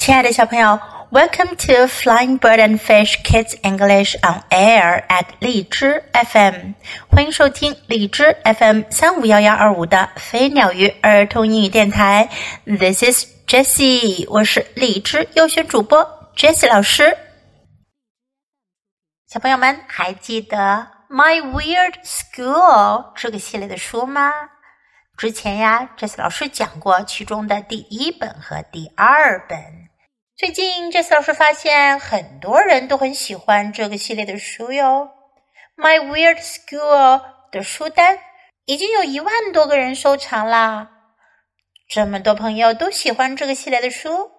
亲爱的小朋友，Welcome to Flying Bird and Fish Kids English on Air at 荔枝 FM，欢迎收听荔枝 FM 三五幺幺二五的飞鸟鱼儿童英语电台。This is Jessie，我是荔枝优选主播 Jessie 老师。小朋友们还记得《My Weird School》这个系列的书吗？之前呀，Jessie 老师讲过其中的第一本和第二本。最近，Jess 老师发现很多人都很喜欢这个系列的书哟。My Weird School 的书单已经有一万多个人收藏啦。这么多朋友都喜欢这个系列的书，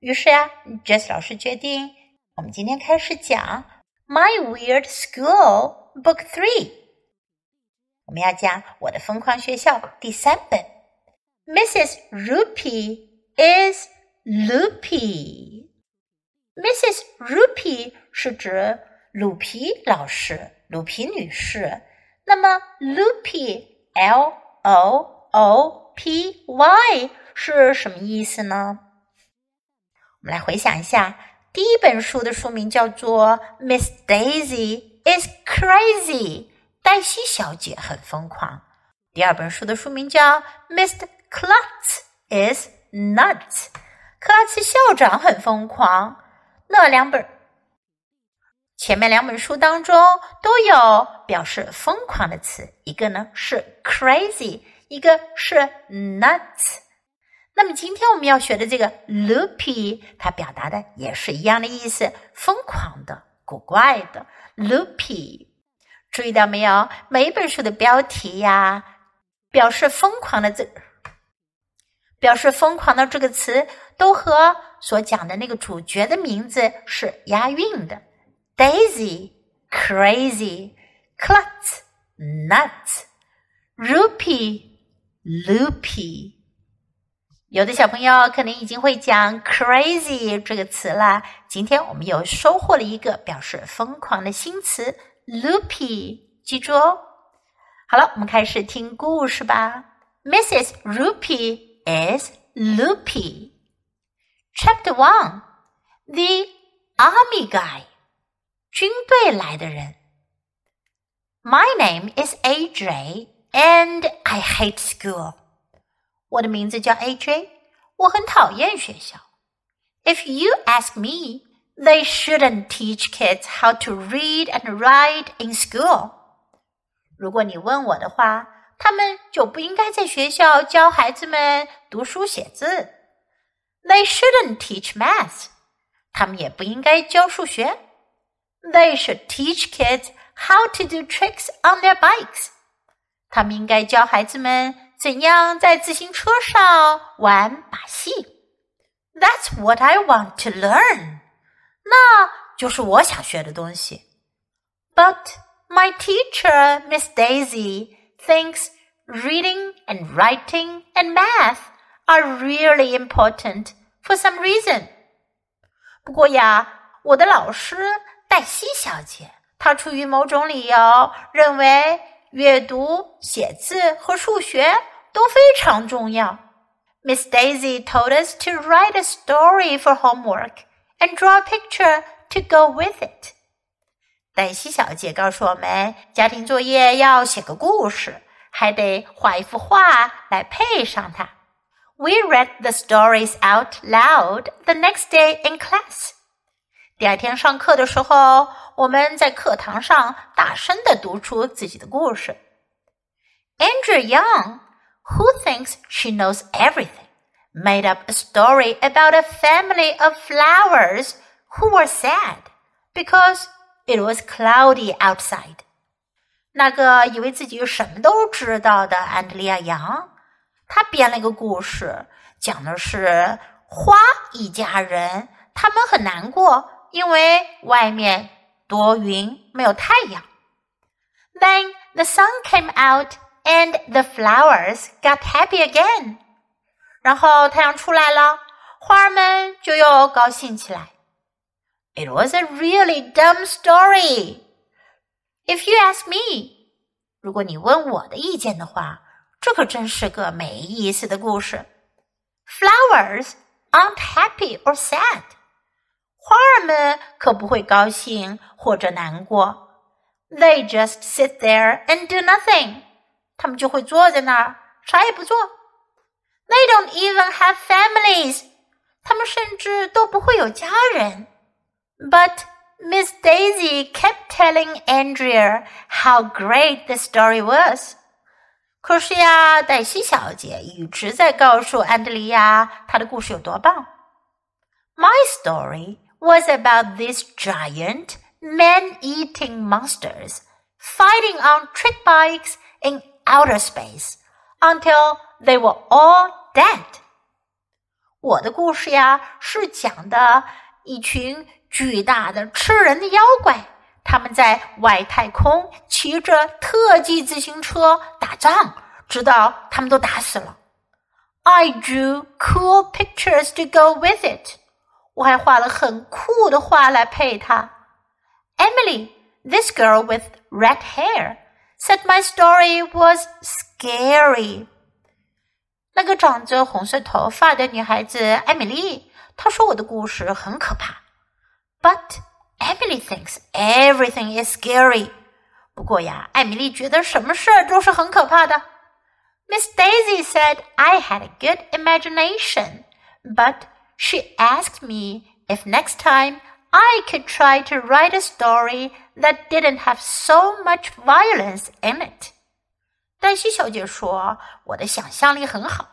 于是呀，Jess 老师决定，我们今天开始讲 My Weird School Book Three。我们要讲我的疯狂学校第三本，Mrs. Rupee is。Loopy。Mrs. Loopy 是指鲁皮老师、鲁皮女士。那么 Loopy，L O O P Y 是什么意思呢？我们来回想一下，第一本书的书名叫做《Miss Daisy is Crazy》，黛西小姐很疯狂。第二本书的书名叫《Mr. Clutz is Nuts》。克拉茨校长很疯狂。那两本前面两本书当中都有表示疯狂的词，一个呢是 crazy，一个是 nuts。那么今天我们要学的这个 loopy，它表达的也是一样的意思，疯狂的、古怪的 loopy。注意到没有？每一本书的标题呀，表示疯狂的这。表示疯狂的这个词都和所讲的那个主角的名字是押韵的：Daisy、Crazy、Clutz、Nuts、Rupee、Loopy。有的小朋友可能已经会讲 “crazy” 这个词了。今天我们又收获了一个表示疯狂的新词 “loopy”，记住哦。好了，我们开始听故事吧。Mrs. Rupee。is Loopy. Chapter 1 The Army Guy 军队来的人 My name is AJ and I hate school. 我的名字叫 AJ，我很讨厌学校。If you ask me, they shouldn't teach kids how to read and write in school. 如果你问我的话，他们就不应该在学校教孩子们读书写字。 They shouldn't teach math。他们也不应该教数学。They should teach kids how to do tricks on their bikes。他们应该教孩子们怎样在自行车上玩把戏。That's what I want to learn。那就是我想学的东西。But my teacher, Miss Daisy thinks reading and writing and math are really important for some reason. 不过呀，我的老师黛西小姐，她出于某种理由认为阅读、写字和数学都非常重要。Miss Daisy told us to write a story for homework and draw a picture to go with it. 黛西小姐告诉我们，家庭作业要写个故事，还得画一幅画来配上它。We read the stories out loud the next day in class. 第二天上课的时候，我们在课堂上大声的读出自己的故事。Andrea Young, who thinks she knows everything, made up a story about a family of flowers who were sad because it was cloudy outside. 那个以为自己什么都知道的安德利亚杨。他编了一个故事，讲的是花一家人，他们很难过，因为外面多云，没有太阳。Then the sun came out and the flowers got happy again。然后太阳出来了，花儿们就又高兴起来。It was a really dumb story. If you ask me，如果你问我的意见的话，这可真是个没意思的故事。Flowers aren't happy or sad. 花儿们可不会高兴或者难过。They just sit there and do nothing. 他们就会坐在那儿，啥也不做。They don't even have families. 他们甚至都不会有家人。But Miss Daisy kept telling Andrea how great the story was. 可是呀，黛西小姐一直在告诉安德利亚她的故事有多棒。My story was about these giant man-eating monsters fighting on trick bikes in outer space until they were all dead. 我的故事呀，是讲的一群巨大的吃人的妖怪， 他们在外太空骑着特技自行车打仗，直到他们都打死了。I drew cool pictures to go with it。我还画了很酷的画来配它。Emily, this girl with red hair, said my story was scary. 那个长着红色头发的女孩子艾米丽，她说我的故事很可怕。But Emily thinks everything is scary。不过呀，艾米丽觉得什么事儿都是很可怕的。Miss Daisy said I had a good imagination, but she asked me if next time I could try to write a story that didn't have so much violence in it. 黛西小姐说：“我的想象力很好，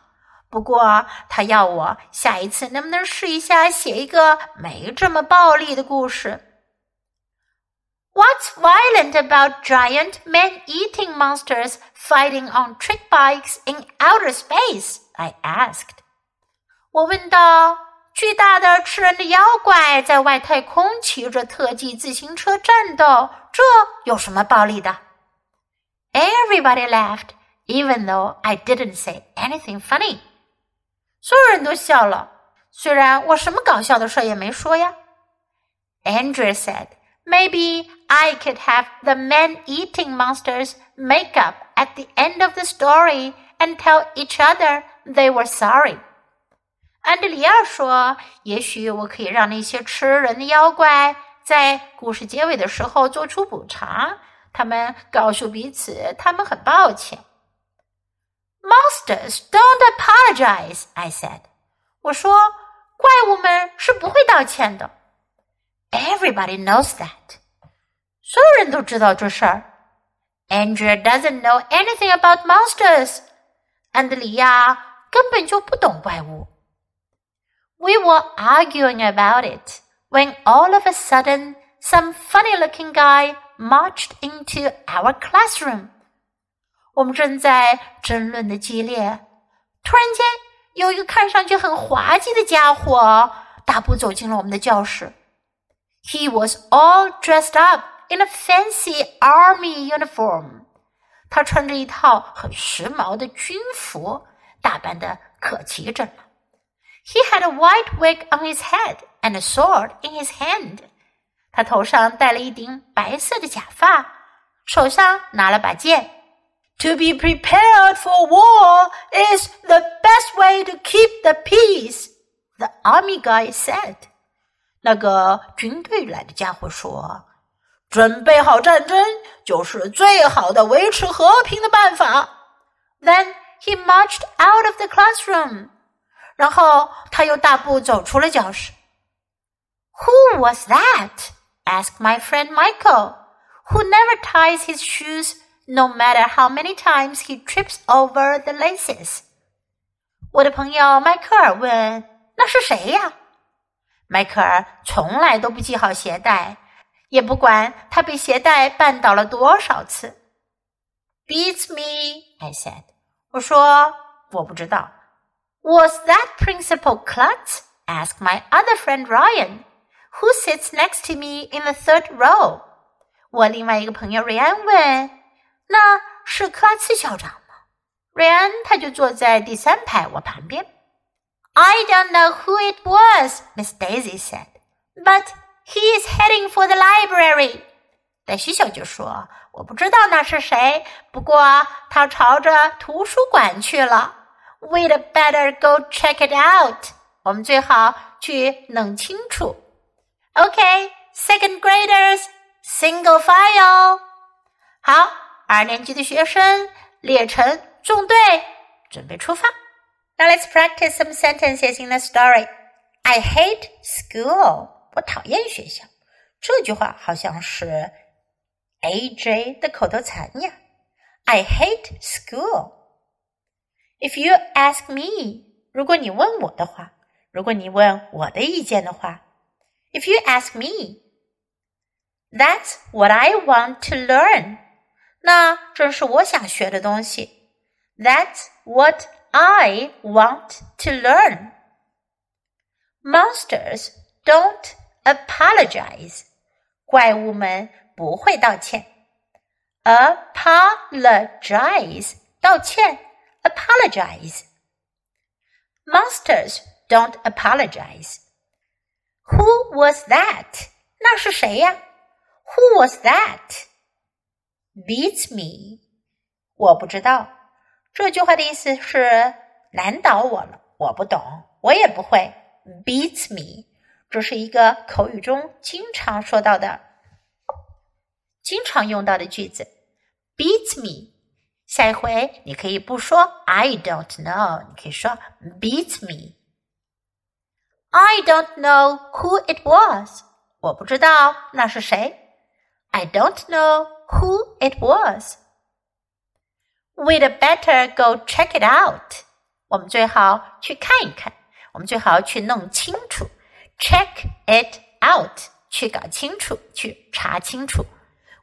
不过她要我下一次能不能试一下写一个没这么暴力的故事。” ” What's violent about giant man eating monsters fighting on trick bikes in outer space? I asked. 我问道：“巨大的吃人的妖怪在外太空骑着特技自行车战斗，这有什么暴力的？”Everybody laughed, even though I didn't say anything funny. 所有人都笑了，虽然我什么搞笑的事也没说呀。Andrea said, "Maybe I could have the man-eating monsters make up at the end of the story and tell each other they were sorry." 安德里亚说：“也许我可以让那些吃人的妖怪在故事结尾的时候做出补偿。”他们告诉彼此，他们很抱歉。Monsters don't apologize, I said. 我说，怪物们是不会道歉的。Everybody knows that. 所有人都知道这事儿。Andrea doesn't know anything about monsters. 安德里亚根本就不懂怪物。We were arguing about it when all of a sudden some funny-looking guy marched into our classroom. 我们正在争论的激烈，突然间有一个看上去很滑稽的家伙大步走进了我们的教室。He was all dressed up in a fancy army uniform. 他穿着一套很时髦的军服，打扮的可齐整了。He had a white wig on his head and a sword in his hand. 他头上戴了一顶白色的假发，手上拿了把剑。To be prepared for war is the best way to keep the peace, the army guy said. 那个军队来的家伙说：“ 准备好战争就是最好的维持和平的办法。” Then he marched out of the classroom. 然后他又大步走出了教室。Who was that? asked my friend Michael, who never ties his shoes no matter how many times he trips over the laces. 我的朋友迈克尔问：“那是谁呀？”迈克尔从来都不系好鞋带， 也不管他被鞋带绊倒了多少次。Beats me, I said. 我说我不知道。Was that Principal Klutz? asked my other friend Ryan. Who sits next to me in the third row？我另外一个朋友瑞安问：“那是克拉茨校长吗？”瑞安他就坐在第三排我旁边。I don't know who it was, Miss Daisy said, but he is heading for the library. 黛西小姐说：“我不知道那是谁，不过他朝着图书馆去了。We'd better go check it out.” 我们最好去弄清楚。OK，second graders single file。好，二年级的学生列成纵队，准备出发。Now let's practice some sentences in the story. I hate school. 我讨厌学校。这句话好像是 AJ 的口头禅呀。I hate school. If you ask me，如果你问我的话，如果你问我的意见的话，If you ask me，That's what I want to learn。那正是我想学的东西。That's what I want to learn. Monsters don't apologize. 怪物们不会道歉。Apologize 道歉，apologize. Monsters don't apologize. Who was that? 那是谁呀？Who was that? Beats me. 我不知道。这句话的意思是难倒我了，我不懂，我也不会。Beats me， 这是一个口语中经常说到的、经常用到的句子。Beats me，下一回你可以不说 I don't know，你可以说 Beats me。I don't know who it was，我不知道那是谁。I don't know who it was。We'd better go check it out。我们最好去看一看，我们最好去弄清楚。check it out，去搞清楚，去查清楚。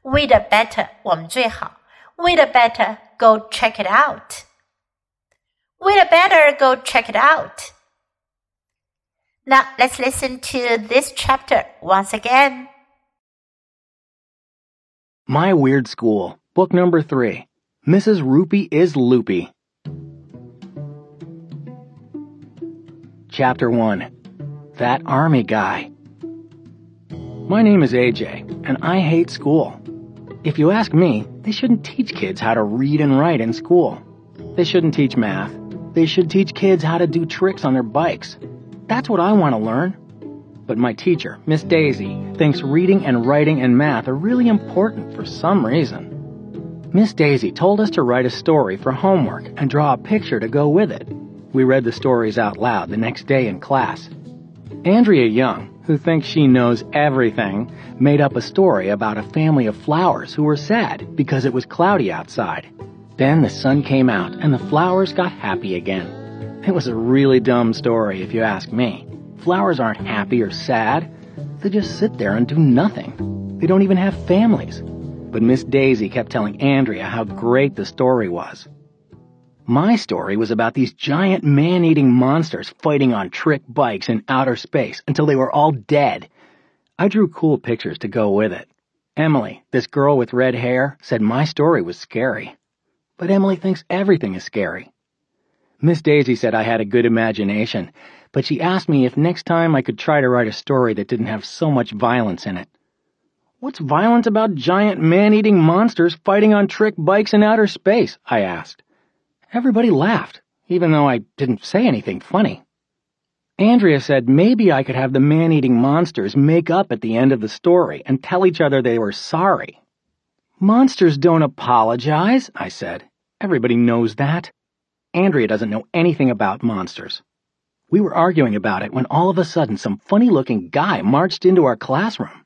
We'd better，我们最好。We'd better go check it out. We'd better go check it out. Now let's listen to this chapter once again. My Weird School, Book Number 3. Mrs. Roopy is Loopy. Chapter 1 that Army Guy. My name is AJ, and I hate school. If you ask me, they shouldn't teach kids how to read and write in school. They shouldn't teach math. They should teach kids how to do tricks on their bikes. That's what I want to learn. But my teacher, Miss Daisy, thinks reading and writing and math are really important for some reason. Miss Daisy told us to write a story for homework and draw a picture to go with it. We read the stories out loud the next day in class. Andrea Young, who thinks she knows everything, made up a story about a family of flowers who were sad because it was cloudy outside. Then the sun came out and the flowers got happy again. It was a really dumb story if you ask me. Flowers aren't happy or sad. They just sit there and do nothing. They don't even have families but Miss Daisy kept telling Andrea how great the story was. My story was about these giant man-eating monsters fighting on trick bikes in outer space until they were all dead. I drew cool pictures to go with it. Emily, this girl with red hair, said my story was scary. But Emily thinks everything is scary. Miss Daisy said I had a good imagination, but she asked me if next time I could try to write a story that didn't have so much violence in it. What's violent about giant man-eating monsters fighting on trick bikes in outer space? I asked. Everybody laughed, even though I didn't say anything funny. Andrea said maybe I could have the man-eating monsters make up at the end of the story and tell each other they were sorry. Monsters don't apologize, I said. Everybody knows that. Andrea doesn't know anything about monsters. We were arguing about it when all of a sudden some funny-looking guy marched into our classroom.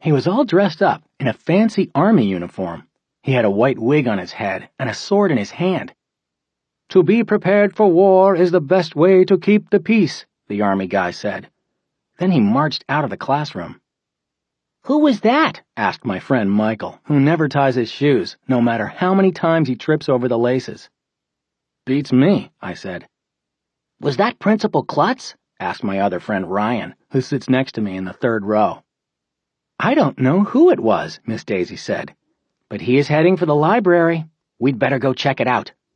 He was all dressed up in a fancy army uniform. He had a white wig on his head and a sword in his hand. To be prepared for war is the best way to keep the peace, the army guy said. Then he marched out of the classroom. Who was that? asked my friend Michael, who never ties his shoes, no matter how many times he trips over the laces. Beats me, I said. Was that Principal Klutz? asked my other friend Ryan, who sits next to me in the third row. I don't know who it was, Miss Daisy said. But he is heading for the library. We'd better go check it out.